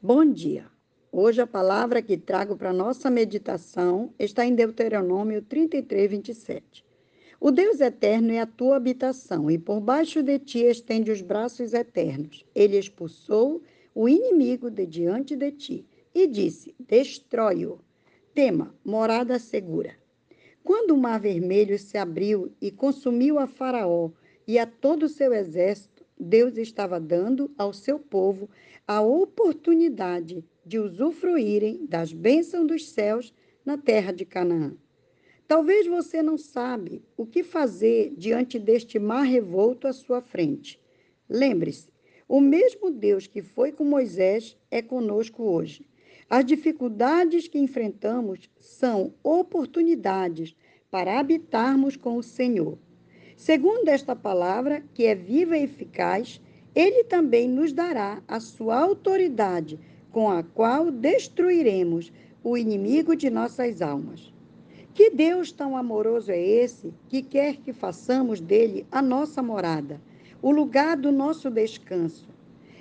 Bom dia. Hoje a palavra que trago para nossa meditação está em Deuteronômio 33, 27. O Deus eterno é a tua habitação, e por baixo de ti estende os braços eternos. Ele expulsou o inimigo de diante de ti e disse: Destrói-o. Tema: morada segura. Quando o mar vermelho se abriu e consumiu a Faraó e a todo o seu exército, Deus estava dando ao seu povo a oportunidade de usufruírem das bênçãos dos céus na terra de Canaã. Talvez você não sabe o que fazer diante deste mar revolto à sua frente. Lembre-se, o mesmo Deus que foi com Moisés é conosco hoje. As dificuldades que enfrentamos são oportunidades para habitarmos com o Senhor. Segundo esta palavra, que é viva e eficaz, ele também nos dará a sua autoridade, com a qual destruiremos o inimigo de nossas almas. Que Deus tão amoroso é esse que quer que façamos dele a nossa morada, o lugar do nosso descanso?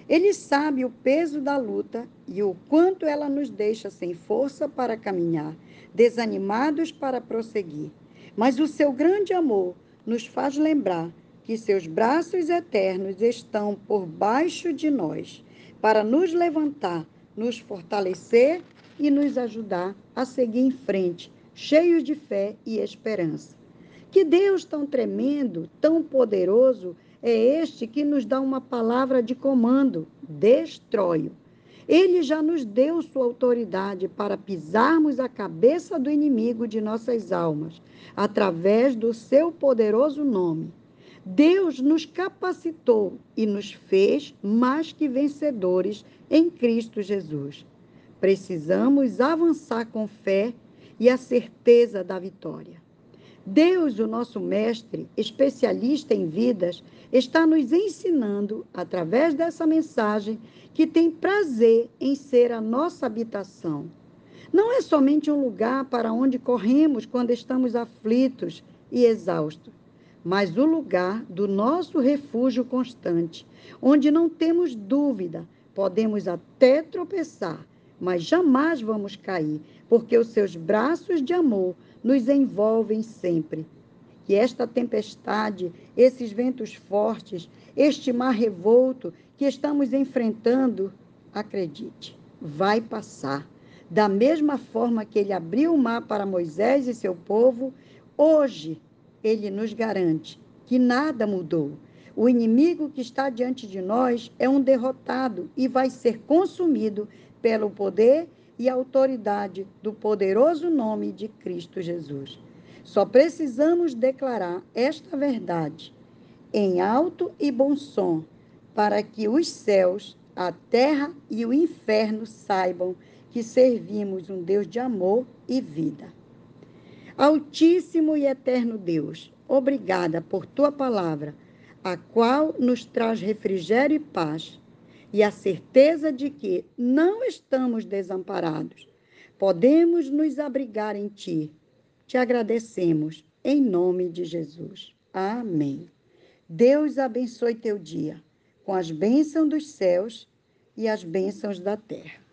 Ele sabe o peso da luta e o quanto ela nos deixa sem força para caminhar, desanimados para prosseguir. Mas o seu grande amor nos faz lembrar que seus braços eternos estão por baixo de nós, para nos levantar, nos fortalecer e nos ajudar a seguir em frente, cheios de fé e esperança. Que Deus tão tremendo, tão poderoso é este que nos dá uma palavra de comando: destrói-o. Ele já nos deu sua autoridade para pisarmos a cabeça do inimigo de nossas almas, através do seu poderoso nome. Deus nos capacitou e nos fez mais que vencedores em Cristo Jesus. Precisamos avançar com fé e a certeza da vitória. Deus, o nosso mestre, especialista em vidas, está nos ensinando, através dessa mensagem, que tem prazer em ser a nossa habitação. Não é somente um lugar para onde corremos quando estamos aflitos e exaustos, mas o lugar do nosso refúgio constante, onde não temos dúvida, podemos até tropeçar, mas jamais vamos cair, porque os seus braços de amor nos envolvem sempre. Que esta tempestade, esses ventos fortes, este mar revolto que estamos enfrentando, acredite, vai passar. Da mesma forma que ele abriu o mar para Moisés e seu povo, hoje ele nos garante que nada mudou. O inimigo que está diante de nós é um derrotado e vai ser consumido pelo poder e autoridade do poderoso nome de Cristo Jesus. Só precisamos declarar esta verdade em alto e bom som, para que os céus, a terra e o inferno saibam que servimos um Deus de amor e vida. Altíssimo e eterno Deus, obrigada por tua palavra, a qual nos traz refrigério e paz e a certeza de que não estamos desamparados. Podemos nos abrigar em Ti. Te agradecemos, em nome de Jesus. Amém. Deus abençoe teu dia com as bênçãos dos céus e as bênçãos da terra.